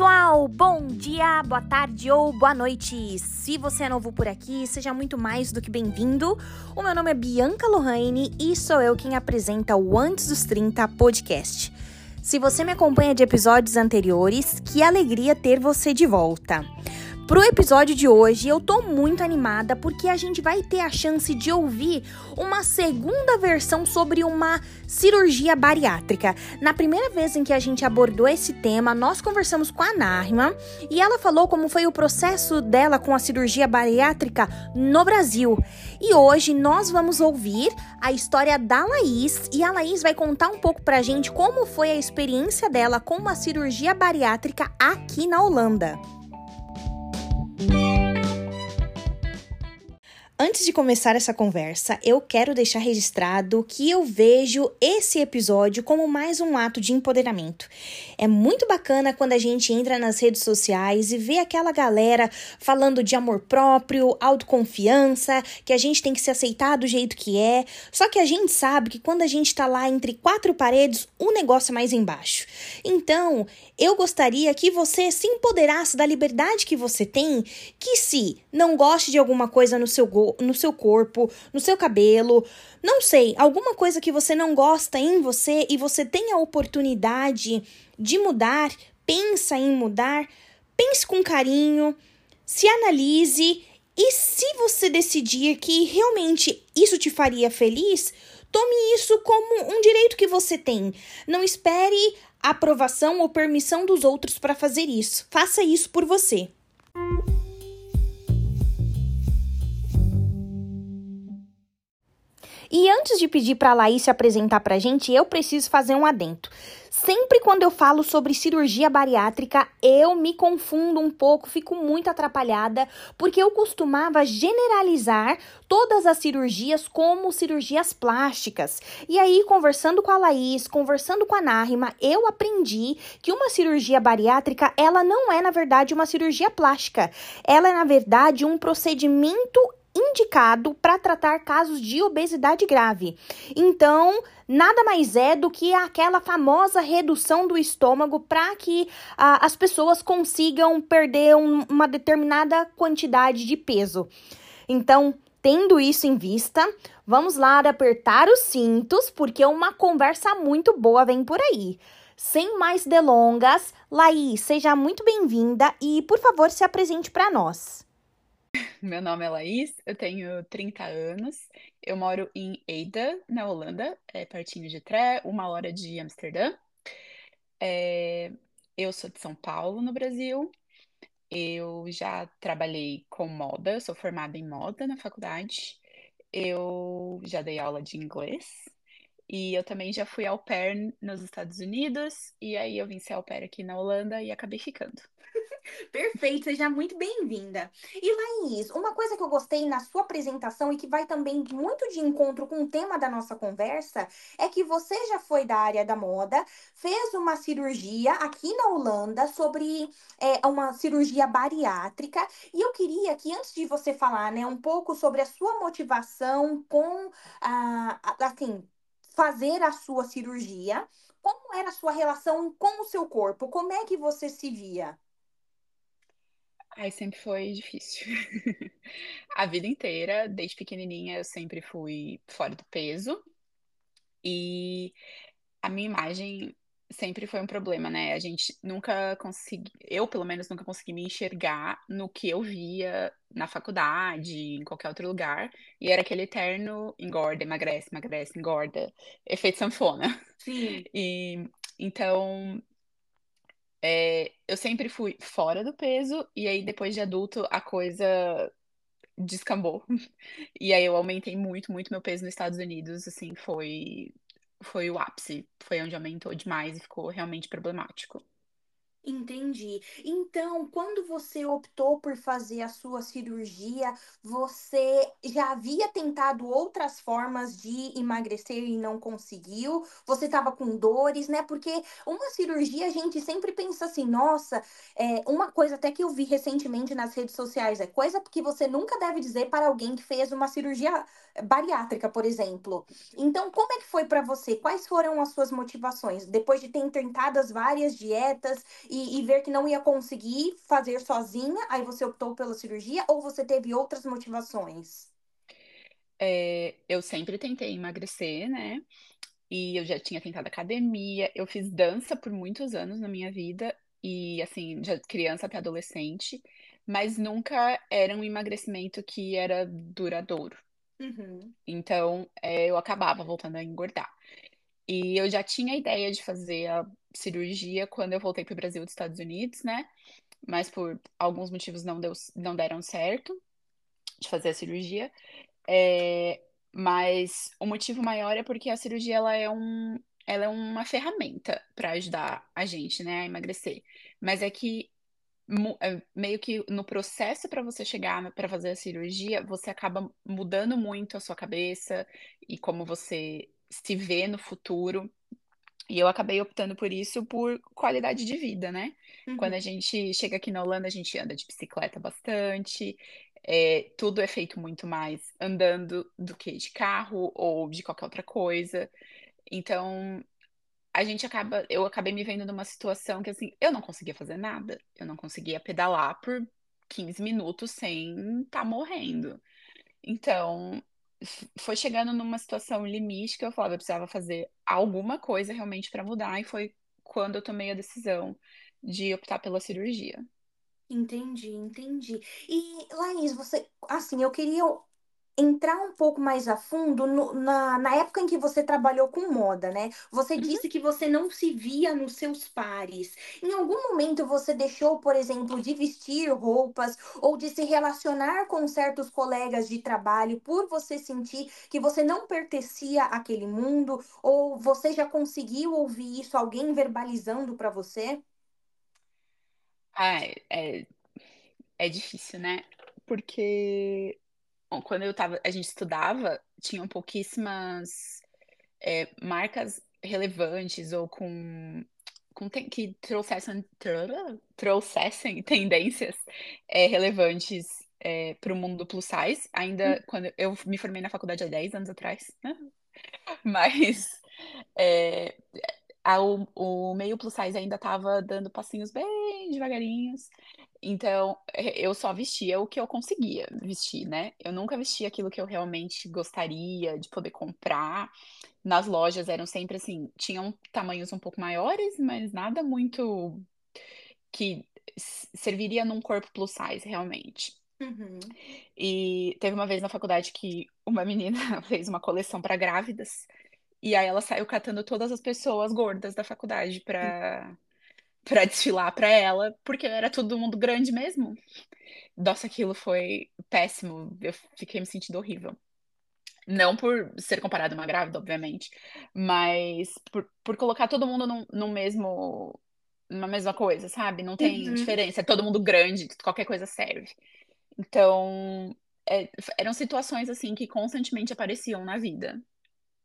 pessoal! Bom dia, boa tarde ou boa noite! Se você é novo por aqui, seja muito mais do que bem-vindo. O meu nome é Bianca Lohane e sou eu quem apresenta o Antes dos 30 podcast. Se você me acompanha de episódios anteriores, que alegria ter você de volta! Pro episódio de hoje, eu tô muito animada porque a gente vai ter a chance de ouvir uma segunda versão sobre uma cirurgia bariátrica. Na primeira vez em que a gente abordou esse tema, nós conversamos com a Narma e ela falou como foi o processo dela com a cirurgia bariátrica no Brasil. E hoje nós vamos ouvir a história da Laís e a Laís vai contar um pouco pra gente como foi a experiência dela com uma cirurgia bariátrica aqui na Holanda. Thank you. Antes de começar essa conversa, eu quero deixar registrado que eu vejo esse episódio como mais um ato de empoderamento. É muito bacana quando a gente entra nas redes sociais e vê aquela galera falando de amor próprio, autoconfiança, que a gente tem que se aceitar do jeito que é. Só que a gente sabe que quando a gente tá lá entre quatro paredes, o negócio é mais embaixo. Então, eu gostaria que você se empoderasse da liberdade que você tem, que se não goste de alguma coisa no seu no seu corpo, no seu cabelo, não sei, alguma coisa que você não gosta em você e você tem a oportunidade de mudar, pensa em mudar, pense com carinho, se analise e se você decidir que realmente isso te faria feliz, tome isso como um direito que você tem. Não espere aprovação ou permissão dos outros para fazer isso. Faça isso por você. E antes de pedir para a Laís se apresentar para a gente, eu preciso fazer um adendo. Sempre quando eu falo sobre cirurgia bariátrica, eu me confundo um pouco, fico muito atrapalhada, porque eu costumava generalizar todas as cirurgias como cirurgias plásticas. E aí, conversando com a Laís, conversando com a Nárima, eu aprendi que uma cirurgia bariátrica, ela não é, na verdade, uma cirurgia plástica. Ela é, na verdade, um procedimento indicado para tratar casos de obesidade grave. Então, nada mais é do que aquela famosa redução do estômago para que ah, as pessoas consigam perder um, uma determinada quantidade de peso. Então, tendo isso em vista, vamos lá apertar os cintos, porque uma conversa muito boa vem por aí. Sem mais delongas, Laís, seja muito bem-vinda e, por favor, se apresente para nós. Meu nome é Laís, eu tenho 30 anos, eu moro em Eida, na Holanda, é pertinho de Tré, uma hora de Amsterdã. É, eu sou de São Paulo, no Brasil. Eu já trabalhei com moda, sou formada em moda na faculdade. Eu já dei aula de inglês. E eu também já fui au pair nos Estados Unidos. E aí eu vim ser au pair aqui na Holanda e acabei ficando. Perfeito, seja muito bem-vinda. E Laís, uma coisa que eu gostei na sua apresentação e que vai também muito de encontro com o tema da nossa conversa é que você já foi da área da moda, fez uma cirurgia aqui na Holanda sobre é, uma cirurgia bariátrica e eu queria que antes de você falar, né, um pouco sobre a sua motivação com, assim, fazer a sua cirurgia, como era a sua relação com o seu corpo? Como é que você se via? Ai, sempre foi difícil. A vida inteira, desde pequenininha, eu sempre fui fora do peso. E a minha imagem sempre foi um problema, né? A gente nunca consegui, eu pelo menos nunca consegui me enxergar no que eu via na faculdade, em qualquer outro lugar, e era aquele eterno engorda, emagrece, emagrece, engorda, efeito sanfona. Sim. E então é, eu sempre fui fora do peso, e aí depois de adulto a coisa descambou. E aí eu aumentei muito, muito meu peso nos Estados Unidos, assim, foi, foi o ápice. Foi onde aumentou demais e ficou realmente problemático. Entendi. Então, quando você optou por fazer a sua cirurgia, você já havia tentado outras formas de emagrecer e não conseguiu? Você estava com dores, né? Porque uma cirurgia a gente sempre pensa assim, nossa, é uma coisa até que eu vi recentemente nas redes sociais, é coisa que você nunca deve dizer para alguém que fez uma cirurgia bariátrica, por exemplo. Então, como é que foi para você? Quais foram as suas motivações? Depois de ter tentado as várias dietas e, e ver que não ia conseguir fazer sozinha, aí você optou pela cirurgia ou você teve outras motivações? É, eu sempre tentei emagrecer, né? E eu já tinha tentado academia, eu fiz dança por muitos anos na minha vida, e assim, de criança até adolescente, mas nunca era um emagrecimento que era duradouro. Uhum. Então, é, eu acabava voltando a engordar. E eu já tinha a ideia de fazer a cirurgia quando eu voltei para o Brasil dos Estados Unidos, né? Mas por alguns motivos não, deu, não deram certo de fazer a cirurgia. É, mas o motivo maior é porque a cirurgia ela é, um, ela é uma ferramenta para ajudar a gente, né, a emagrecer. Mas é que é, meio que no processo para você chegar para fazer a cirurgia, você acaba mudando muito a sua cabeça e como você se vê no futuro. E eu acabei optando por isso por qualidade de vida, né? Uhum. Quando a gente chega aqui na Holanda, a gente anda de bicicleta bastante, é, tudo é feito muito mais andando do que de carro ou de qualquer outra coisa. Então, a gente acaba, eu acabei me vendo numa situação que assim, eu não conseguia fazer nada. Eu não conseguia pedalar por 15 minutos sem estar tá morrendo. Então, foi chegando numa situação limite que eu falava, eu precisava fazer alguma coisa realmente para mudar, e foi quando eu tomei a decisão de optar pela cirurgia. Entendi, entendi. E, Laís, você, assim, eu queria entrar um pouco mais a fundo no- na, na época em que você trabalhou com moda, né? Você Uhum. disse que você não se via nos seus pares. Em algum momento você deixou, por exemplo, de vestir roupas ou de se relacionar com certos colegas de trabalho por você sentir que você não pertencia àquele mundo? Ou você já conseguiu ouvir isso, alguém verbalizando para você? Ah, é, é, é difícil, né? Porque bom, quando eu tava, a gente estudava, tinham pouquíssimas é, marcas relevantes ou com, com que trouxessem, tro- trouxessem tendências é, relevantes para o mundo plus size. Ainda quando eu me formei na faculdade há 10 anos atrás, né? Mas é, o, o meio plus size ainda estava dando passinhos bem devagarinhos. Então, é, eu só vestia o que eu conseguia vestir, né? Eu nunca vestia aquilo que eu realmente gostaria de poder comprar. Nas lojas eram sempre assim, tinham tamanhos um pouco maiores, mas nada muito que serviria num corpo plus size, realmente. Uhum. E teve uma vez na faculdade que uma menina fez uma coleção para grávidas. E aí ela saiu catando todas as pessoas gordas da faculdade pra, pra desfilar pra ela, porque era todo mundo grande mesmo. Nossa, aquilo foi péssimo. Eu fiquei me sentindo horrível. Não por ser comparada a uma grávida, obviamente, mas por, por colocar todo mundo num, num mesmo, numa mesma coisa, sabe? Não tem Uhum. diferença, é todo mundo grande, qualquer coisa serve. Então, é, eram situações assim que constantemente apareciam na vida.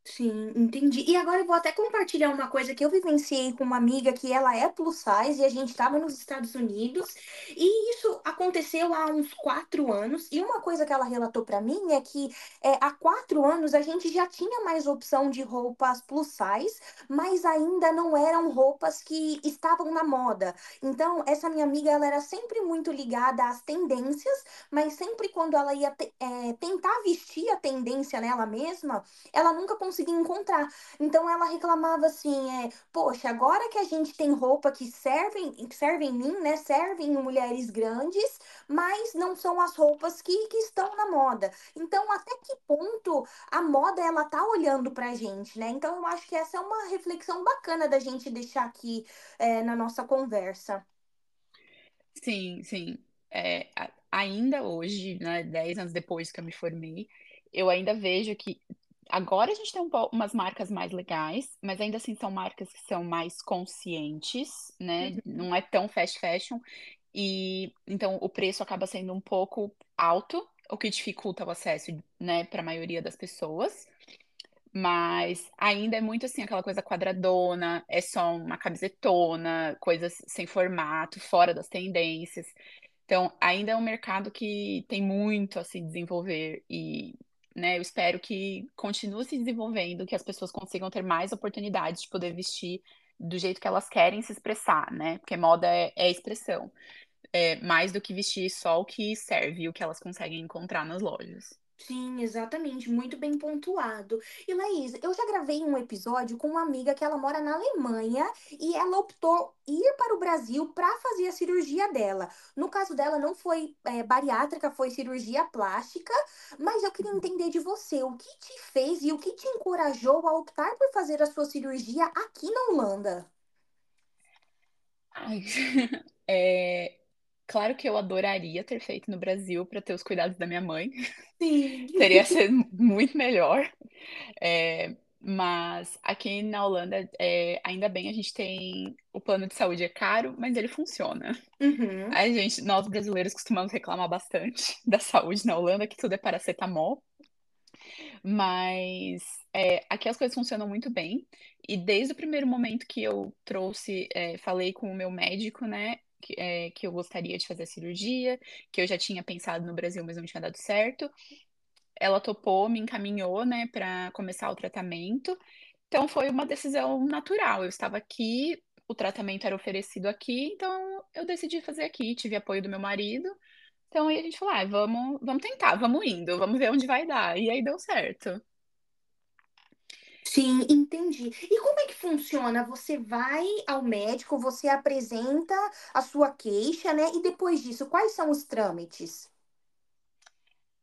Sim, entendi. E agora eu vou até compartilhar uma coisa que eu vivenciei com uma amiga que ela é plus size e a gente estava nos Estados Unidos e isso aconteceu há uns quatro anos. E uma coisa que ela relatou para mim é que é, há quatro anos a gente já tinha mais opção de roupas plus size, mas ainda não eram roupas que estavam na moda. Então, essa minha amiga ela era sempre muito ligada às tendências, mas sempre quando ela ia te- é, tentar vestir a tendência nela mesma ela nunca conseguia encontrar. Então ela reclamava assim, é, poxa, agora que a gente tem roupa que servem, que servem em mim, né? Servem em mulheres grandes, mas não são as roupas que, que estão na moda. Então, até que ponto a moda ela tá olhando pra gente, né? Então eu acho que essa é uma reflexão bacana da gente deixar aqui é, na nossa conversa. Sim, sim. É, ainda hoje, né, 10 anos depois que eu me formei, eu ainda vejo que agora a gente tem um umas marcas mais legais, mas ainda assim são marcas que são mais conscientes, né? Uhum. Não é tão fast fashion. E então o preço acaba sendo um pouco alto, o que dificulta o acesso, né, para a maioria das pessoas. Mas ainda é muito assim, aquela coisa quadradona, é só uma camisetona, coisas sem formato, fora das tendências. Então, ainda é um mercado que tem muito a se desenvolver e, né, eu espero que continue se desenvolvendo, que as pessoas consigam ter mais oportunidades de poder vestir do jeito que elas querem se expressar, né? Porque moda é, é expressão. É, mais do que vestir só o que serve, o que elas conseguem encontrar nas lojas. Sim, exatamente, muito bem pontuado. E Laís, eu já gravei um episódio com uma amiga que ela mora na Alemanha e ela optou ir para o Brasil para fazer a cirurgia dela. No caso dela, não foi é, bariátrica, foi cirurgia plástica, mas eu queria entender de você o que te fez e o que te encorajou a optar por fazer a sua cirurgia aqui na Holanda. Ai, é, Claro que eu adoraria ter feito no Brasil para ter os cuidados da minha mãe. Sim. Teria sido muito melhor. É, mas aqui na Holanda, é, ainda bem, a gente tem o plano de saúde é caro, mas ele funciona. Uhum. A gente, nós brasileiros costumamos reclamar bastante da saúde na Holanda, que tudo é paracetamol. Mas é, aqui as coisas funcionam muito bem. E desde o primeiro momento que eu trouxe, é, falei com o meu médico, né? Que, é, que eu gostaria de fazer cirurgia, que eu já tinha pensado no Brasil, mas não tinha dado certo. Ela topou, me encaminhou, né, para começar o tratamento. Então foi uma decisão natural. Eu estava aqui, o tratamento era oferecido aqui, então eu decidi fazer aqui. Tive apoio do meu marido. Então aí a gente falou: ah, vamos, vamos tentar, vamos indo, vamos ver onde vai dar. E aí deu certo. Sim, entendi. E como é que funciona? Você vai ao médico, você apresenta a sua queixa, né? E depois disso, quais são os trâmites?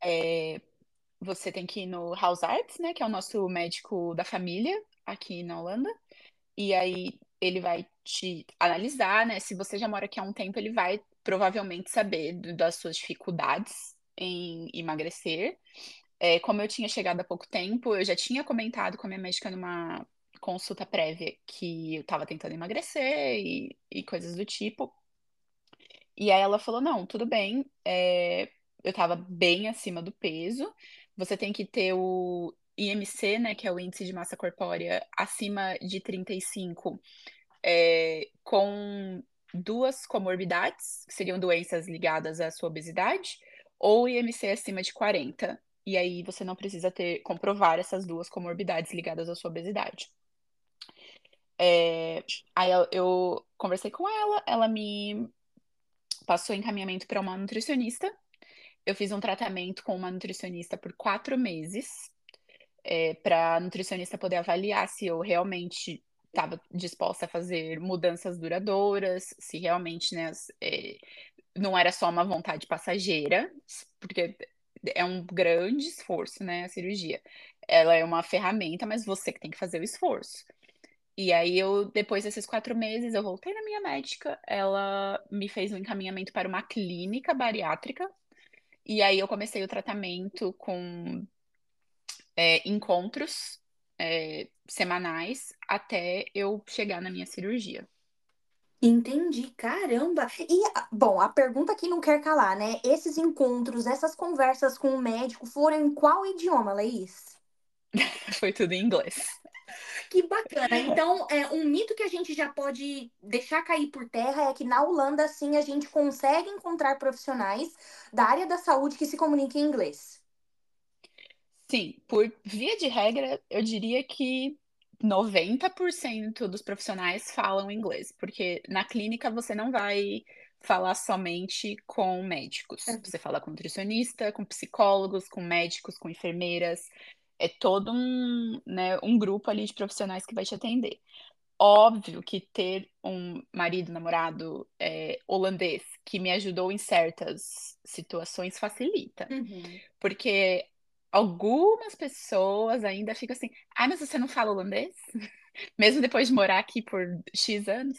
É, você tem que ir no Hausarts, né, que é o nosso médico da família aqui na Holanda. E aí ele vai te analisar, né? Se você já mora aqui há um tempo, ele vai provavelmente saber das suas dificuldades em emagrecer. É, como eu tinha chegado há pouco tempo, eu já tinha comentado com a minha médica numa consulta prévia que eu estava tentando emagrecer e, e, coisas do tipo. E aí ela falou: não, tudo bem, é, eu estava bem acima do peso, você tem que ter o IMC, né, que é o índice de massa corpórea, acima de 35, é, com duas comorbidades, que seriam doenças ligadas à sua obesidade, ou IMC acima de 40. E aí você não precisa ter comprovar essas duas comorbidades ligadas à sua obesidade. É, aí eu, eu conversei com ela, ela me passou encaminhamento para uma nutricionista. Eu fiz um tratamento com uma nutricionista por quatro meses, é, para a nutricionista poder avaliar se eu realmente estava disposta a fazer mudanças duradouras, se realmente né, é, não era só uma vontade passageira, porque é um grande esforço, né, a cirurgia. Ela é uma ferramenta, mas você que tem que fazer o esforço. E aí eu, depois desses quatro meses, eu voltei na minha médica, ela me fez um encaminhamento para uma clínica bariátrica, e aí eu comecei o tratamento com é, encontros é, semanais até eu chegar na minha cirurgia. Entendi, caramba. E, bom, a pergunta que não quer calar, né? Esses encontros, essas conversas com o médico foram em qual idioma, Laís? Foi tudo em inglês. Que bacana. Então, é, um mito que a gente já pode deixar cair por terra é que na Holanda, sim, a gente consegue encontrar profissionais da área da saúde que se comuniquem em inglês. Sim, por via de regra, eu diria que 90% dos profissionais falam inglês, porque na clínica você não vai falar somente com médicos. É. Você fala com nutricionista, com psicólogos, com médicos, com enfermeiras. É todo um, né, um grupo ali de profissionais que vai te atender. Óbvio que ter um marido, namorado é, holandês que me ajudou em certas situações facilita. Uhum. Porque algumas pessoas ainda ficam assim, ah, mas você não fala holandês? Mesmo depois de morar aqui por X anos.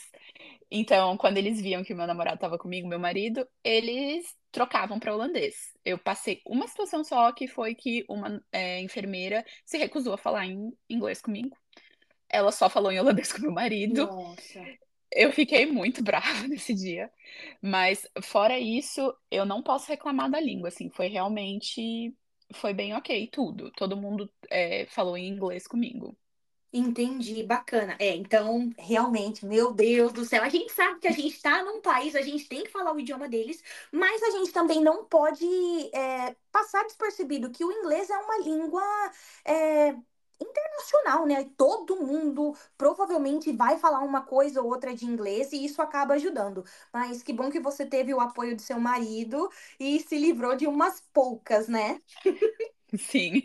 Então, quando eles viam que o meu namorado estava comigo, meu marido, eles trocavam para holandês. Eu passei uma situação só que foi que uma é, enfermeira se recusou a falar em inglês comigo. Ela só falou em holandês com meu marido. Nossa. Eu fiquei muito brava nesse dia. Mas, fora isso, eu não posso reclamar da língua, assim. Foi realmente foi bem ok, tudo. Todo mundo é, falou em inglês comigo. Entendi, bacana. É, então, realmente, meu Deus do céu, a gente sabe que a gente está num país, a gente tem que falar o idioma deles, mas a gente também não pode é, passar despercebido que o inglês é uma língua é, internacional, né? Todo mundo provavelmente vai falar uma coisa ou outra de inglês e isso acaba ajudando. Mas que bom que você teve o apoio do seu marido e se livrou de umas poucas, né? Sim.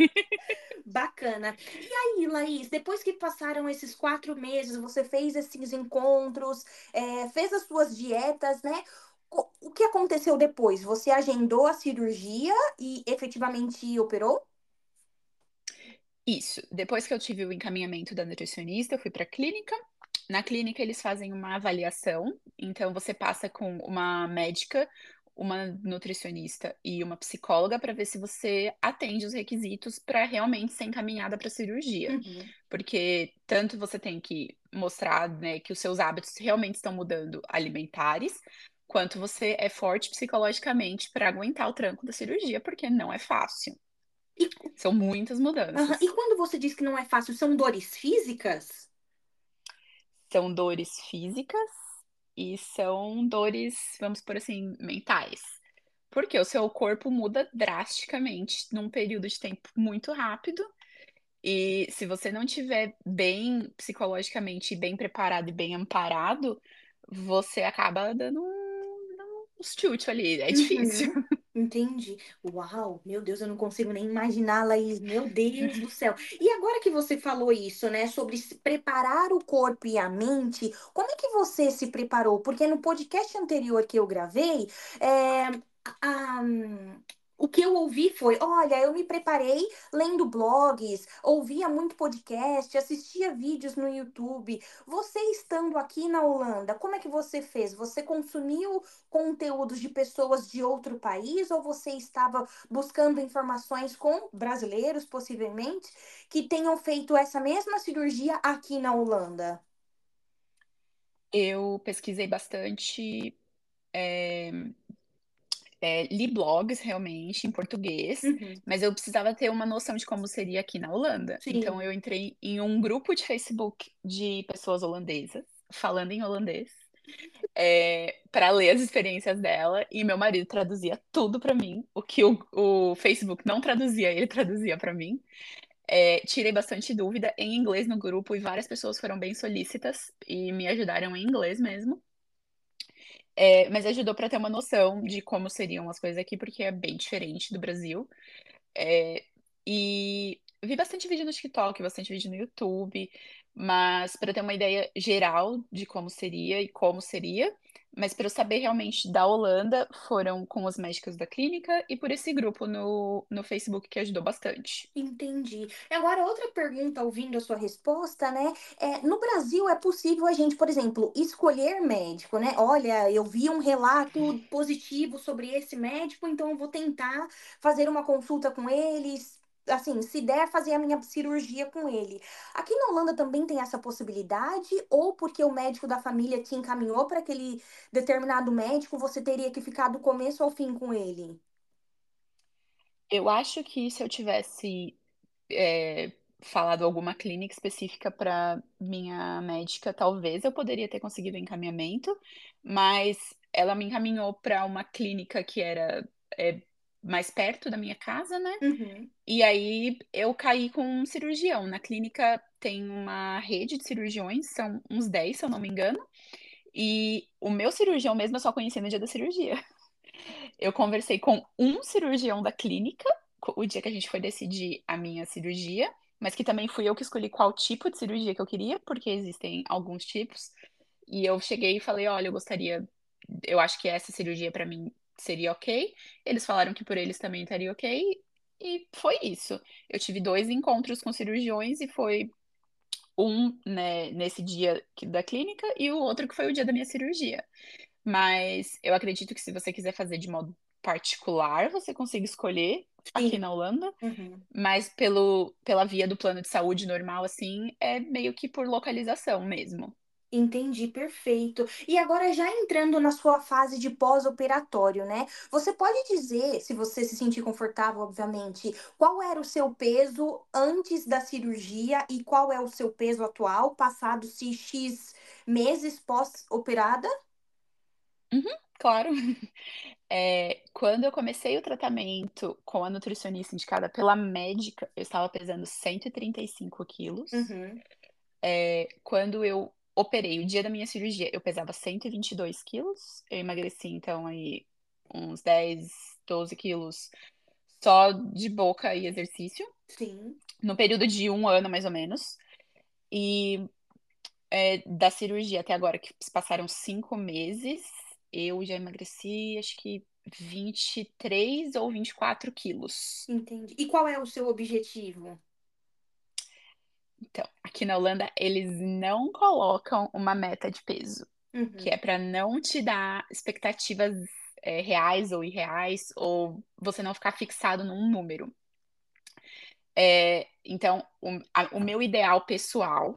Bacana. E aí, Laís, depois que passaram esses quatro meses, você fez esses encontros, é, fez as suas dietas, né? O que aconteceu depois? Você agendou a cirurgia e efetivamente operou? Isso. Depois que eu tive o encaminhamento da nutricionista, eu fui para a clínica. Na clínica, eles fazem uma avaliação. Então, você passa com uma médica, uma nutricionista e uma psicóloga para ver se você atende os requisitos para realmente ser encaminhada para cirurgia. Uhum. Porque tanto você tem que mostrar né, que os seus hábitos realmente estão mudando alimentares, quanto você é forte psicologicamente para aguentar o tranco da cirurgia, porque não é fácil. E, São muitas mudanças. Aham, E quando você diz que não é fácil, são dores físicas? São dores físicas e são dores, vamos por assim, mentais. Porque o seu corpo muda drasticamente num período de tempo muito rápido. E se você não estiver bem psicologicamente, bem preparado e bem amparado, você acaba dando um, dando uns chute ali. É difícil. Uhum, entendi. Uau, meu Deus, eu não consigo nem imaginar, Laís. Meu Deus do céu. E agora que você falou isso, né, sobre preparar o corpo e a mente, como é que você se preparou? Porque no podcast anterior que eu gravei, é, a- o que eu ouvi foi: olha, eu me preparei lendo blogs, ouvia muito podcast, assistia vídeos no YouTube. Você estando aqui na Holanda, como é que você fez? Você consumiu conteúdos de pessoas de outro país ou você estava buscando informações com brasileiros, possivelmente, que tenham feito essa mesma cirurgia aqui na Holanda? Eu pesquisei bastante, é, é, li blogs realmente em português, Uhum, mas eu precisava ter uma noção de como seria aqui na Holanda. Então sim. eu entrei em um grupo de Facebook de pessoas holandesas, falando em holandês, para ler as experiências dela, e meu marido traduzia tudo para mim, o que o, o Facebook não traduzia, ele traduzia para mim. É, tirei bastante dúvida em inglês no grupo e várias pessoas foram bem solícitas e me ajudaram em inglês mesmo. É, mas ajudou para ter uma noção de como seriam as coisas aqui, porque é bem diferente do Brasil. É, e vi bastante vídeo no TikTok, bastante vídeo no YouTube, mas para ter uma ideia geral de como seria e como seria. Mas para eu saber realmente da Holanda, foram com os médicos da clínica e por esse grupo no, no Facebook que ajudou bastante. Entendi. E Agora, outra pergunta, ouvindo a sua resposta, né? É, no Brasil é possível a gente, por exemplo, escolher médico, né? Olha, eu vi um relato positivo sobre esse médico, então eu vou tentar fazer uma consulta com eles. Assim, se der, fazer a minha cirurgia com ele. Aqui na Holanda também tem essa possibilidade? Ou porque o médico da família te encaminhou para aquele determinado médico, você teria que ficar do começo ao fim com ele? Eu acho que se eu tivesse é, falado alguma clínica específica para minha médica, talvez eu poderia ter conseguido encaminhamento, mas ela me encaminhou para uma clínica que era é, mais perto da minha casa, né? Uhum. E aí eu caí com um cirurgião. Na clínica tem uma rede de cirurgiões, são uns 10, se eu não me engano. E o meu cirurgião mesmo eu só conheci no dia da cirurgia. Eu conversei com um cirurgião da clínica, o dia que a gente foi decidir a minha cirurgia, mas que também fui eu que escolhi qual tipo de cirurgia que eu queria, porque existem alguns tipos. E eu cheguei e falei: olha, eu gostaria, eu acho que essa cirurgia para mim seria ok. Eles falaram que por eles também estaria ok. E foi isso. Eu tive dois encontros com cirurgiões e foi um, né, nesse dia da clínica e o outro que foi o dia da minha cirurgia. Mas eu acredito que se você quiser fazer de modo particular, você consiga escolher aqui Sim. na Holanda, Uhum. mas pelo, pela via do plano de saúde normal, assim, é meio que por localização mesmo. Entendi, perfeito. E agora, já entrando na sua fase de pós-operatório, né? Você pode dizer, se você se sentir confortável, obviamente, qual era o seu peso antes da cirurgia e qual é o seu peso atual, passados-se X meses pós-operada? claro. É, quando eu comecei o tratamento com a nutricionista indicada pela médica, eu estava pesando 135 quilos. Uhum. É, quando eu operei, o dia da minha cirurgia, eu pesava 122 quilos. Eu emagreci, então, aí uns 10, 12 quilos só de boca e exercício. Sim. No período de um ano, mais ou menos. E é, da cirurgia até agora, que passaram cinco meses, eu já emagreci, acho que 23 ou 24 quilos. Entendi. E qual é o seu objetivo? Então, aqui na Holanda, eles não colocam uma meta de peso, Uhum. que é para não te dar expectativas é, reais ou irreais, ou você não ficar fixado num número. É, então, o, a- o meu ideal pessoal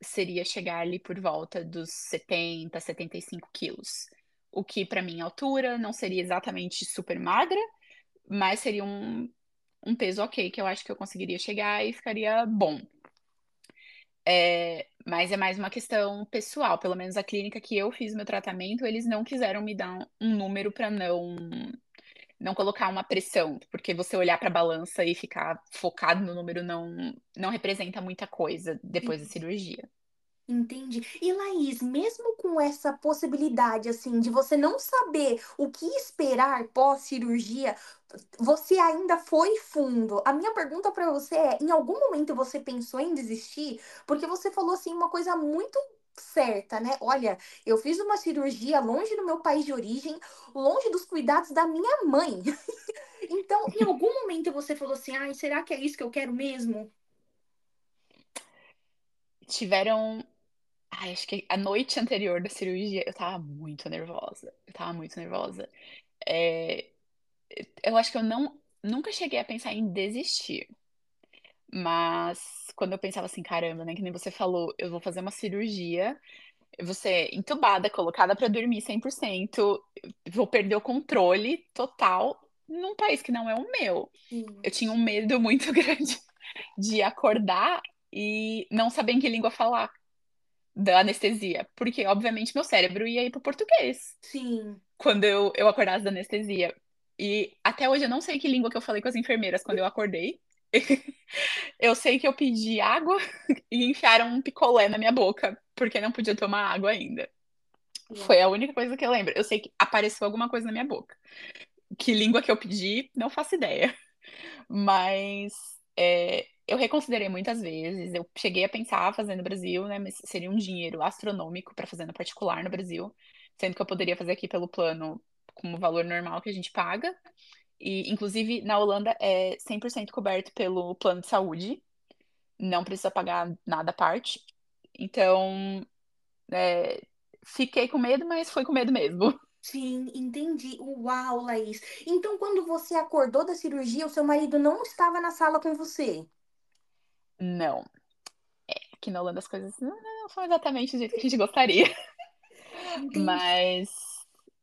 seria chegar ali por volta dos 70, 75 quilos. O que, para minha altura, não seria exatamente super magra, mas seria um, um peso ok, que eu acho que eu conseguiria chegar e ficaria bom. É, mas é mais uma questão pessoal. Pelo menos a clínica que eu fiz meu tratamento, eles não quiseram me dar um número para não não colocar uma pressão, porque você olhar para a balança e ficar focado no número não não representa muita coisa depois da cirurgia. Entendi. E Laís, mesmo com essa possibilidade, assim, de você não saber o que esperar pós-cirurgia, você ainda foi fundo. A minha pergunta para você é: em algum momento você pensou em desistir? Porque você falou, assim, uma coisa muito certa, né? Olha, eu fiz uma cirurgia longe do meu país de origem, longe dos cuidados da minha mãe. Então, em algum momento você falou assim: ai, será que é isso que eu quero mesmo? Tiveram Ai, acho que a noite anterior da cirurgia eu tava muito nervosa. Eu tava muito nervosa. É, eu acho que eu não, nunca cheguei a pensar em desistir. Mas quando eu pensava assim, caramba, né? Que nem você falou, eu vou fazer uma cirurgia, eu vou ser entubada, colocada pra dormir 100%, vou perder o controle total num país que não é o meu. Eu tinha um medo muito grande de acordar e não saber em que língua falar da anestesia, porque obviamente meu cérebro ia ir pro português Sim. quando eu, eu acordasse da anestesia. E até hoje eu não sei que língua que eu falei com as enfermeiras quando eu acordei. Eu sei que eu pedi água e enfiaram um picolé na minha boca, porque não podia tomar água ainda. Foi a única coisa que eu lembro. Eu sei que apareceu alguma coisa na minha boca. Que língua que eu pedi, não faço ideia. Mas é, eu reconsiderei muitas vezes. Eu cheguei a pensar fazer no Brasil, né? Mas seria um dinheiro astronômico para fazer no particular no Brasil, sendo que eu poderia fazer aqui pelo plano com o valor normal que a gente paga. E, inclusive, na Holanda é 100% coberto pelo plano de saúde, não precisa pagar nada à parte. Então, é, fiquei com medo, mas foi com medo mesmo. Sim, entendi. Uau, Laís. Então, quando você acordou da cirurgia, o seu marido não estava na sala com você? Não. É, aqui na Holanda as coisas não são exatamente do jeito que a gente gostaria. Mas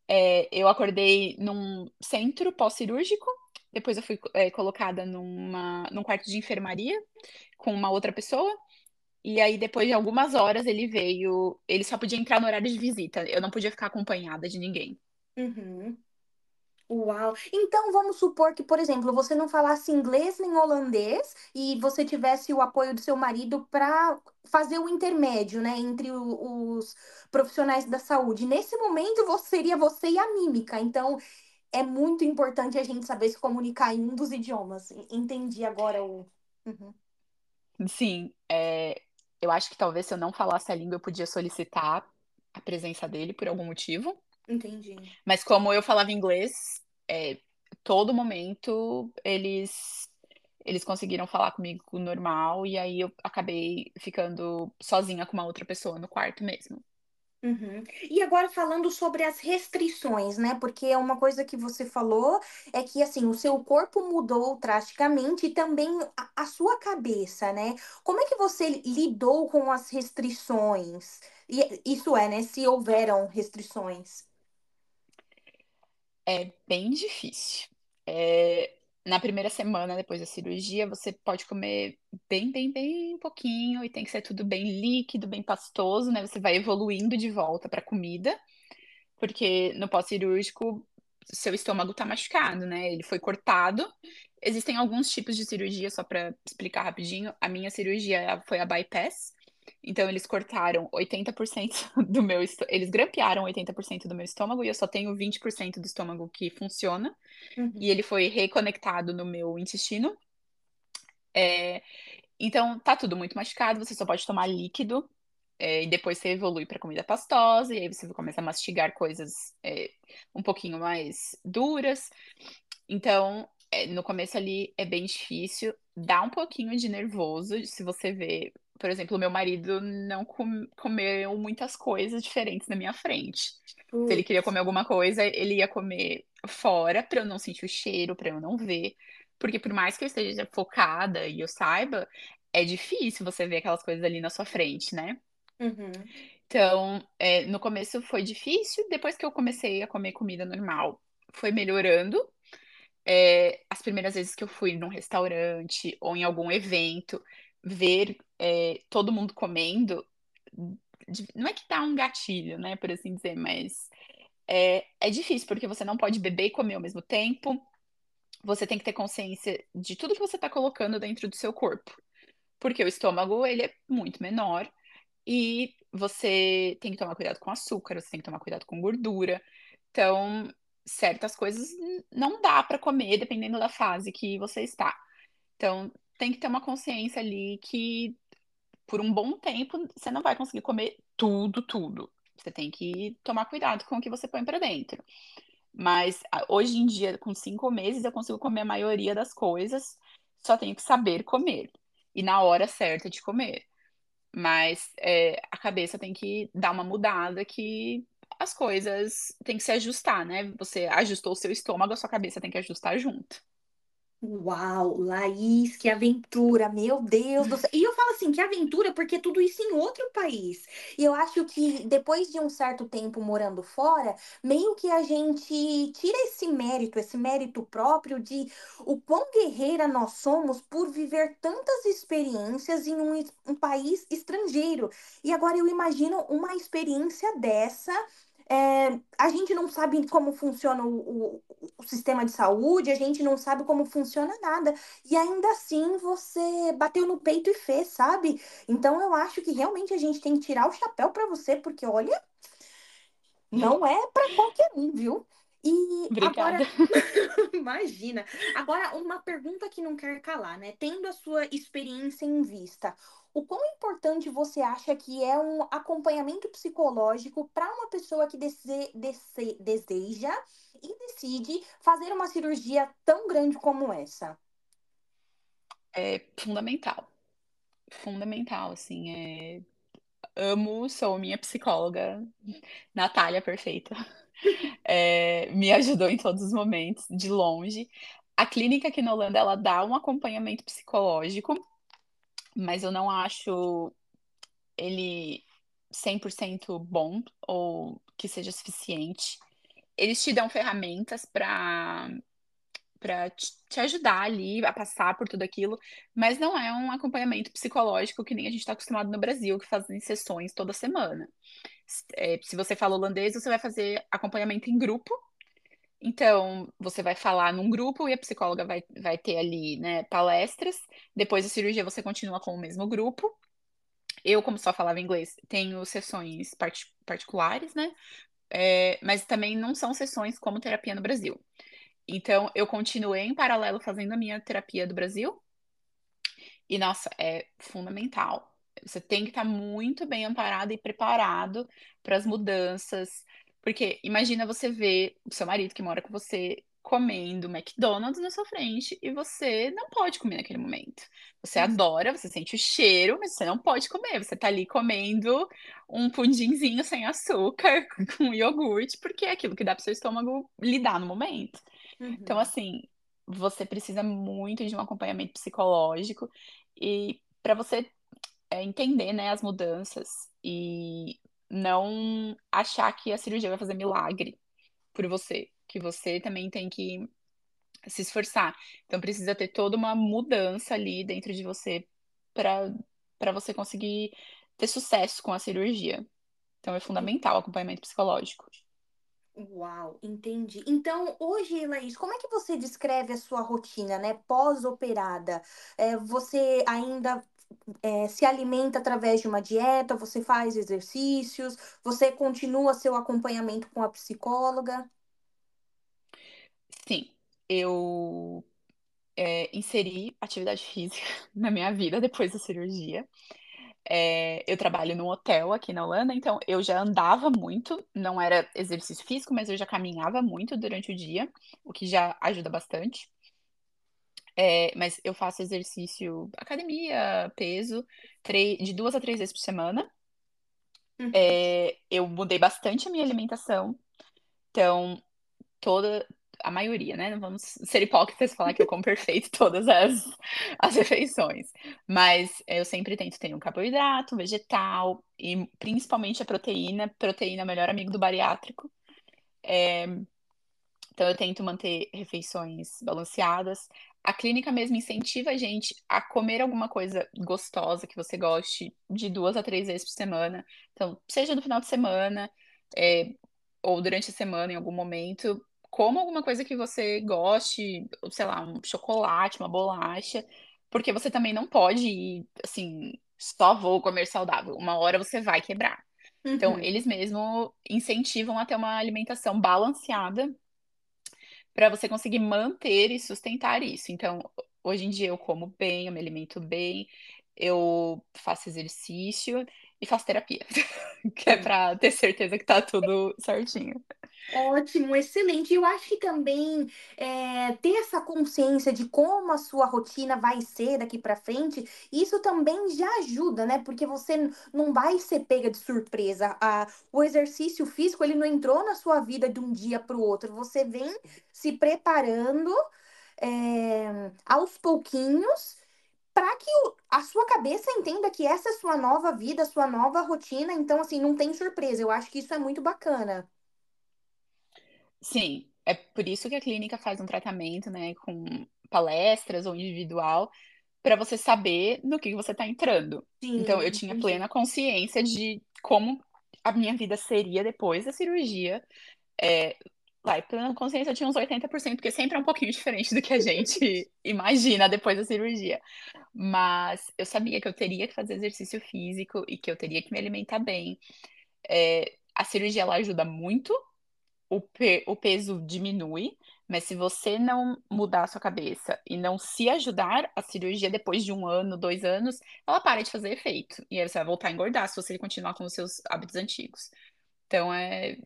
é, eu acordei num centro pós-cirúrgico. Depois eu fui é, colocada numa, num quarto de enfermaria com uma outra pessoa. E aí, depois de algumas horas, ele veio. Ele só podia entrar no horário de visita. Eu não podia ficar acompanhada de ninguém. Uhum. Uau. Então, vamos supor que, por exemplo, você não falasse inglês nem holandês e você tivesse o apoio do seu marido para fazer o intermédio, né, entre o- os profissionais da saúde. Nesse momento, você seria você e a mímica. Então, é muito importante a gente saber se comunicar em um dos idiomas. Entendi agora o. Uhum. Sim, é, eu acho que talvez se eu não falasse a língua, eu podia solicitar a presença dele por algum motivo. Entendi. Mas como eu falava inglês, é, todo momento eles eles conseguiram falar comigo normal e aí eu acabei ficando sozinha com uma outra pessoa no quarto mesmo. Uhum. E agora falando sobre as restrições, né? Porque é uma coisa que você falou é que assim o seu corpo mudou drasticamente e também a, a sua cabeça, né? Como é que você lidou com as restrições? E isso é, né? Se houveram restrições. É bem difícil. É, na primeira semana depois da cirurgia, você pode comer bem, bem, bem pouquinho e tem que ser tudo bem líquido, bem pastoso, né? Você vai evoluindo de volta para comida. porque no pós-cirúrgico seu estômago tá machucado, né? Ele foi cortado. Existem alguns tipos de cirurgia, só para explicar rapidinho. A minha cirurgia foi a bypass. Então, eles cortaram 80% do meu estômago. Eles grampearam 80% do meu estômago e eu só tenho 20% do estômago que funciona. Uhum. E ele foi reconectado no meu intestino. É... Então, tá tudo muito machucado. Você só pode tomar líquido. É, e depois você evolui para comida pastosa, e aí você começa a mastigar coisas é, um pouquinho mais duras. Então, é, no começo ali é bem difícil, dá um pouquinho de nervoso se você vê. Por exemplo, meu marido não com, comeu muitas coisas diferentes na minha frente. Se ele queria comer alguma coisa, ele ia comer fora para eu não sentir o cheiro, para eu não ver. Porque por mais que eu esteja focada e eu saiba, é difícil você ver aquelas coisas ali na sua frente, né? Uhum. Então, é, no começo foi difícil, depois que eu comecei a comer comida normal, foi melhorando. É, as primeiras vezes que eu fui num restaurante ou em algum evento, ver é, todo mundo comendo, não é que dá um gatilho, né, por assim dizer, mas é, é difícil, porque você não pode beber e comer ao mesmo tempo. Você tem que ter consciência de tudo que você está colocando dentro do seu corpo. Porque o estômago, ele é muito menor e você tem que tomar cuidado com açúcar, você tem que tomar cuidado com gordura. Então, certas coisas não dá para comer dependendo da fase que você está. Então, tem que ter uma consciência ali que por um bom tempo você não vai conseguir comer tudo, tudo. Você tem que tomar cuidado com o que você põe para dentro. Mas hoje em dia, com cinco meses, eu consigo comer a maioria das coisas, só tenho que saber comer e na hora certa de comer. Mas é, a cabeça tem que dar uma mudada que as coisas têm que se ajustar, né? Você ajustou o seu estômago, a sua cabeça tem que ajustar junto. Uau, Laís, que aventura, meu Deus do céu. E eu falo assim, que aventura, porque tudo isso em outro país. E eu acho que depois de um certo tempo morando fora, meio que a gente tira esse mérito, esse mérito próprio de o quão guerreira nós somos por viver tantas experiências em um, um país estrangeiro. E agora eu imagino uma experiência dessa é, a gente não sabe como funciona o, o, o, sistema de saúde, a gente não sabe como funciona nada. E ainda assim você bateu no peito e fez, sabe? Então eu acho que realmente a gente tem que tirar o chapéu para você, porque olha, não é para qualquer um, viu? E Obrigada. agora, imagina. Agora, uma pergunta que não quer calar, né? Tendo a sua experiência em vista, o quão importante você acha que é um acompanhamento psicológico para uma pessoa que dese, dese, deseja e decide fazer uma cirurgia tão grande como essa? É fundamental. Fundamental, assim, é... Amo, sou minha psicóloga, Natália perfeita. É, me ajudou em todos os momentos, de longe. A clínica aqui na Holanda, ela dá um acompanhamento psicológico, mas eu não acho ele 100% bom ou que seja suficiente. Eles te dão ferramentas para para te ajudar ali a passar por tudo aquilo, mas não é um acompanhamento psicológico que nem a gente está acostumado no Brasil, que fazem sessões toda semana. É, se você fala holandês, você vai fazer acompanhamento em grupo. Então, você vai falar num grupo e a psicóloga vai, vai ter ali né, palestras. Depois da cirurgia, você continua com o mesmo grupo. Eu, como só falava inglês, tenho sessões part particulares, né? É, mas também não são sessões como terapia no Brasil. Então, eu continuei em paralelo fazendo a minha terapia do Brasil. E, nossa, é fundamental. Você tem que estar muito bem amparado e preparado para as mudanças. Porque imagina você ver o seu marido que mora com você comendo McDonald's na sua frente e você não pode comer naquele momento. Você adora, você sente o cheiro, mas você não pode comer. Você tá ali comendo um pudinzinho sem açúcar com iogurte, porque é aquilo que dá para seu estômago lidar no momento. Então, uhum. Então, assim, você precisa muito de um acompanhamento psicológico e para você é, entender né, as mudanças e não achar que a cirurgia vai fazer milagre por você, que você também tem que se esforçar. Então precisa ter toda uma mudança ali dentro de você para para você conseguir ter sucesso com a cirurgia. Então é fundamental o acompanhamento psicológico. Uau, entendi. Então, hoje, Laís, como é que você descreve a sua rotina, né, pós-operada? É, você ainda é, se alimenta através de uma dieta? Você faz exercícios? Você continua seu acompanhamento com a psicóloga? Sim, eu é, inseri atividade física na minha vida depois da cirurgia. É, eu trabalho num hotel aqui na Holanda, então eu já andava muito, não era exercício físico, mas eu já caminhava muito durante o dia, o que já ajuda bastante. É, mas eu faço exercício, academia, peso, de duas a três vezes por semana. Uhum. É, eu mudei bastante a minha alimentação, então toda, a maioria, né? Não vamos ser hipócritas e falar que eu como perfeito todas as, as refeições. Mas eu sempre tento ter um carboidrato, um vegetal e principalmente a proteína. Proteína é o melhor amigo do bariátrico. É, então eu tento manter refeições balanceadas. A clínica mesmo incentiva a gente a comer alguma coisa gostosa que você goste de duas a três vezes por semana. Então, seja no final de semana, é, ou durante a semana em algum momento, coma alguma coisa que você goste, sei lá, um chocolate, uma bolacha, porque você também não pode ir, assim, só vou comer saudável. Uma hora você vai quebrar. Então, Uhum. eles mesmo incentivam a ter uma alimentação balanceada para você conseguir manter e sustentar isso. Então, hoje em dia eu como bem, eu me alimento bem, eu faço exercício e faço terapia, que é para ter certeza que tá tudo certinho. Ótimo, excelente. Eu acho que também é, ter essa consciência de como a sua rotina vai ser daqui para frente, isso também já ajuda, né? Porque você não vai ser pega de surpresa. A, o exercício físico, ele não entrou na sua vida de um dia para o outro. Você vem se preparando é, aos pouquinhos para que a sua cabeça entenda que essa é a sua nova vida, a sua nova rotina. Então, assim, não tem surpresa. Eu acho que isso é muito bacana. Sim, é por isso que a clínica faz um tratamento, né, com palestras ou individual, para você saber no que você está entrando. Então, Sim, eu tinha plena consciência de como a minha vida seria depois da cirurgia. É, vai, plena consciência eu tinha uns 80%, porque sempre é um pouquinho diferente do que a gente imagina depois da cirurgia. Mas eu sabia que eu teria que fazer exercício físico e que eu teria que me alimentar bem. É, a cirurgia ela ajuda muito o, pe- o peso diminui, mas se você não mudar a sua cabeça e não se ajudar, a cirurgia, depois de um ano, dois anos, ela para de fazer efeito. E aí você vai voltar a engordar se você continuar com os seus hábitos antigos. Então, é,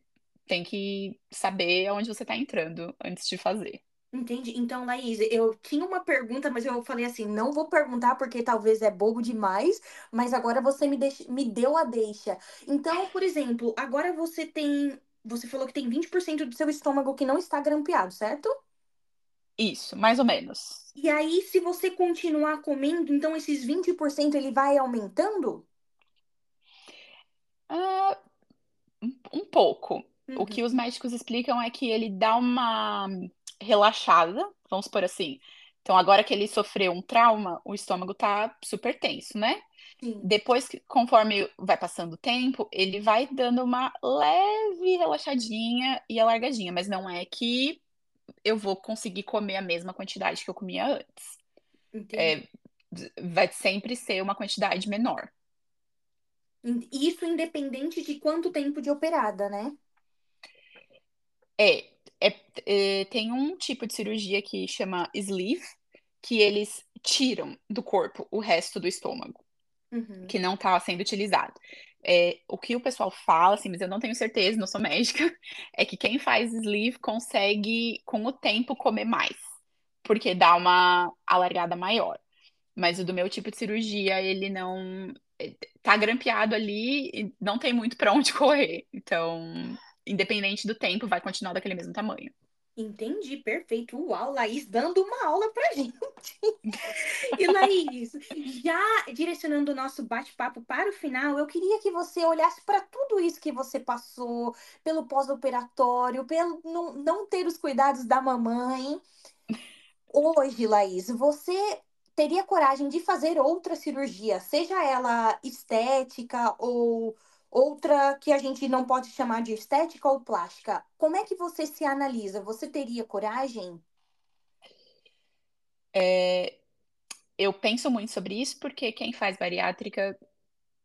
tem que saber aonde você está entrando antes de fazer. Entendi. Então, Laís, eu tinha uma pergunta, mas eu falei assim, não vou perguntar porque talvez é bobo demais, mas agora você me, deixa, me deu a deixa. Então, por exemplo, agora você tem, você falou que tem 20% do seu estômago que não está grampeado, certo? Isso, mais ou menos. E aí, se você continuar comendo, então esses 20% ele vai aumentando? Ah, um, um pouco. O que Uhum. os médicos explicam é que ele dá uma relaxada, vamos por assim. Então, agora que ele sofreu um trauma, o estômago tá super tenso, né? Sim, Depois, que, conforme vai passando o tempo, ele vai dando uma leve relaxadinha e alargadinha, mas não é que eu vou conseguir comer a mesma quantidade que eu comia antes. É, vai sempre ser uma quantidade menor. Isso independente de quanto tempo de operada, né? É, é, é, tem um tipo de cirurgia que chama sleeve, que eles tiram do corpo o resto do estômago, Uhum. que não está sendo utilizado. É, o que o pessoal fala, assim, mas eu não tenho certeza, não sou médica, é que quem faz sleeve consegue, com o tempo, comer mais, porque dá uma alargada maior. Mas o do meu tipo de cirurgia, ele não. é, Tá grampeado ali e não tem muito para onde correr. Então, independente do tempo, vai continuar daquele mesmo tamanho. Entendi, perfeito. Uau, Laís dando uma aula pra gente. E Laís, já direcionando o nosso bate-papo para o final, eu queria que você olhasse para tudo isso que você passou, pelo pós-operatório, pelo não, não ter os cuidados da mamãe. Hoje, Laís, você teria coragem de fazer outra cirurgia, seja ela estética ou outra que a gente não pode chamar de estética ou plástica. Como é que você se analisa? Você teria coragem? É, eu penso muito sobre isso porque quem faz bariátrica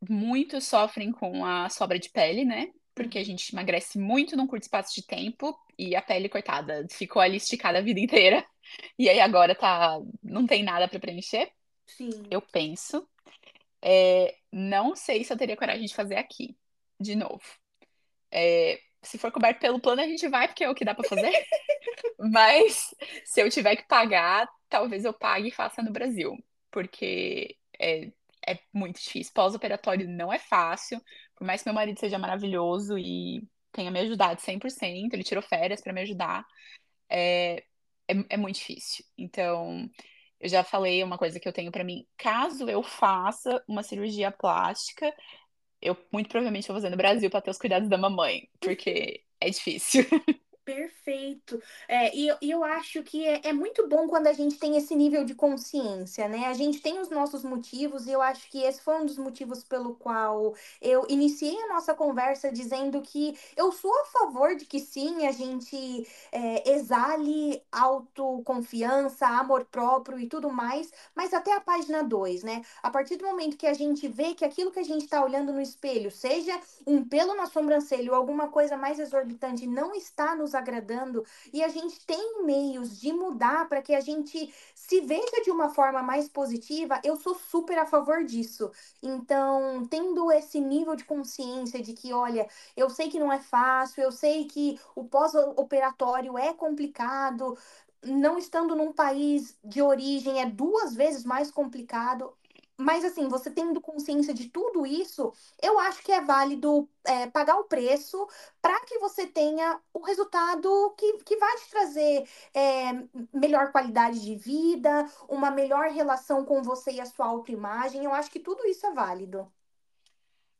muitos sofrem com a sobra de pele, né? Porque a gente emagrece muito num curto espaço de tempo e a pele, coitada, ficou ali esticada a vida inteira. E aí agora tá, não tem nada para preencher. Sim. Eu penso. É, não sei se eu teria coragem de fazer aqui, de novo. É, se for coberto pelo plano, a gente vai, porque é o que dá para fazer. Mas se eu tiver que pagar, talvez eu pague e faça no Brasil, porque é, é muito difícil. Pós-operatório não é fácil, por mais que meu marido seja maravilhoso e tenha me ajudado 100%, ele tirou férias para me ajudar, é, é, é muito difícil. Então, eu já falei uma coisa que eu tenho para mim, caso eu faça uma cirurgia plástica, eu muito provavelmente vou fazer no Brasil para ter os cuidados da mamãe, porque é difícil. Perfeito. É, e, eu- acho que é, é muito bom quando a gente tem esse nível de consciência, né? A gente tem os nossos motivos, e eu acho que esse foi um dos motivos pelo qual eu iniciei a nossa conversa dizendo que eu sou a favor de que sim, a gente é, exale autoconfiança, amor próprio e tudo mais, mas até a página 2, né? A partir do momento que a gente vê que aquilo que a gente está olhando no espelho, seja um pelo na sobrancelha ou alguma coisa mais exorbitante, não está nos agradando e a gente tem meios de mudar para que a gente se veja de uma forma mais positiva, eu sou super a favor disso. Então, tendo esse nível de consciência de que, olha, eu sei que não é fácil, eu sei que o pós-operatório é complicado, não estando num país de origem é duas vezes mais complicado. Mas assim, você tendo consciência de tudo isso, eu acho que é válido é, pagar o preço para que você tenha o resultado que, que vai te trazer é, melhor qualidade de vida, uma melhor relação com você e a sua autoimagem. Eu acho que tudo isso é válido.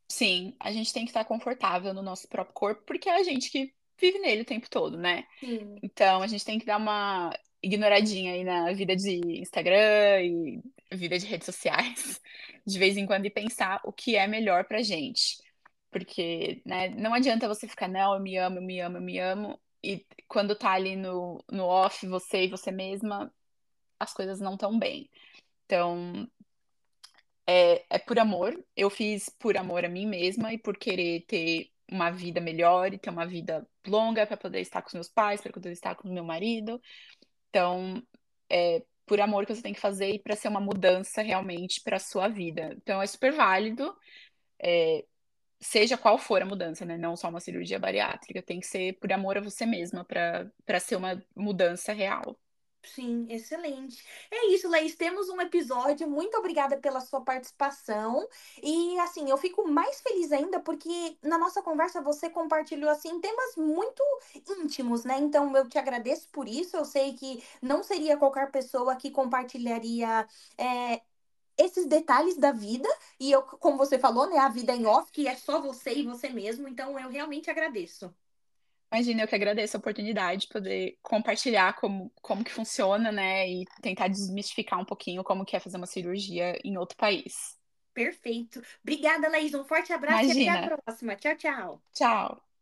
Sim, a gente tem que estar confortável no nosso próprio corpo, porque é a gente que vive nele o tempo todo, né? Sim. Então a gente tem que dar uma ignoradinha aí na vida de Instagram e vida de redes sociais, de vez em quando, e pensar o que é melhor pra gente. Porque, né, não adianta você ficar, não, eu me amo, eu me amo, eu me amo, e quando tá ali no, no off, você e você mesma, as coisas não estão bem. Então, é, é por amor. Eu fiz por amor a mim mesma e por querer ter uma vida melhor e ter uma vida longa para poder estar com os meus pais, para poder estar com o meu marido. Então, é por amor que você tem que fazer e para ser uma mudança realmente para a sua vida. Então, é super válido, é, seja qual for a mudança, né? Não só uma cirurgia bariátrica, tem que ser por amor a você mesma para para ser uma mudança real. Sim, excelente. É isso, Laís. Temos um episódio. Muito obrigada pela sua participação. E assim, eu fico mais feliz ainda porque na nossa conversa você compartilhou assim temas muito íntimos, né? Então eu te agradeço por isso. Eu sei que não seria qualquer pessoa que compartilharia é, esses detalhes da vida. E eu, como você falou, né? A vida em off, que é só você e você mesmo. Então eu realmente agradeço. Imagina, eu que agradeço a oportunidade de poder compartilhar como, como que funciona, né? E tentar desmistificar um pouquinho como que é fazer uma cirurgia em outro país. Perfeito. Obrigada, Laís. Um forte abraço e até Imagina. a próxima. Tchau, tchau. Tchau.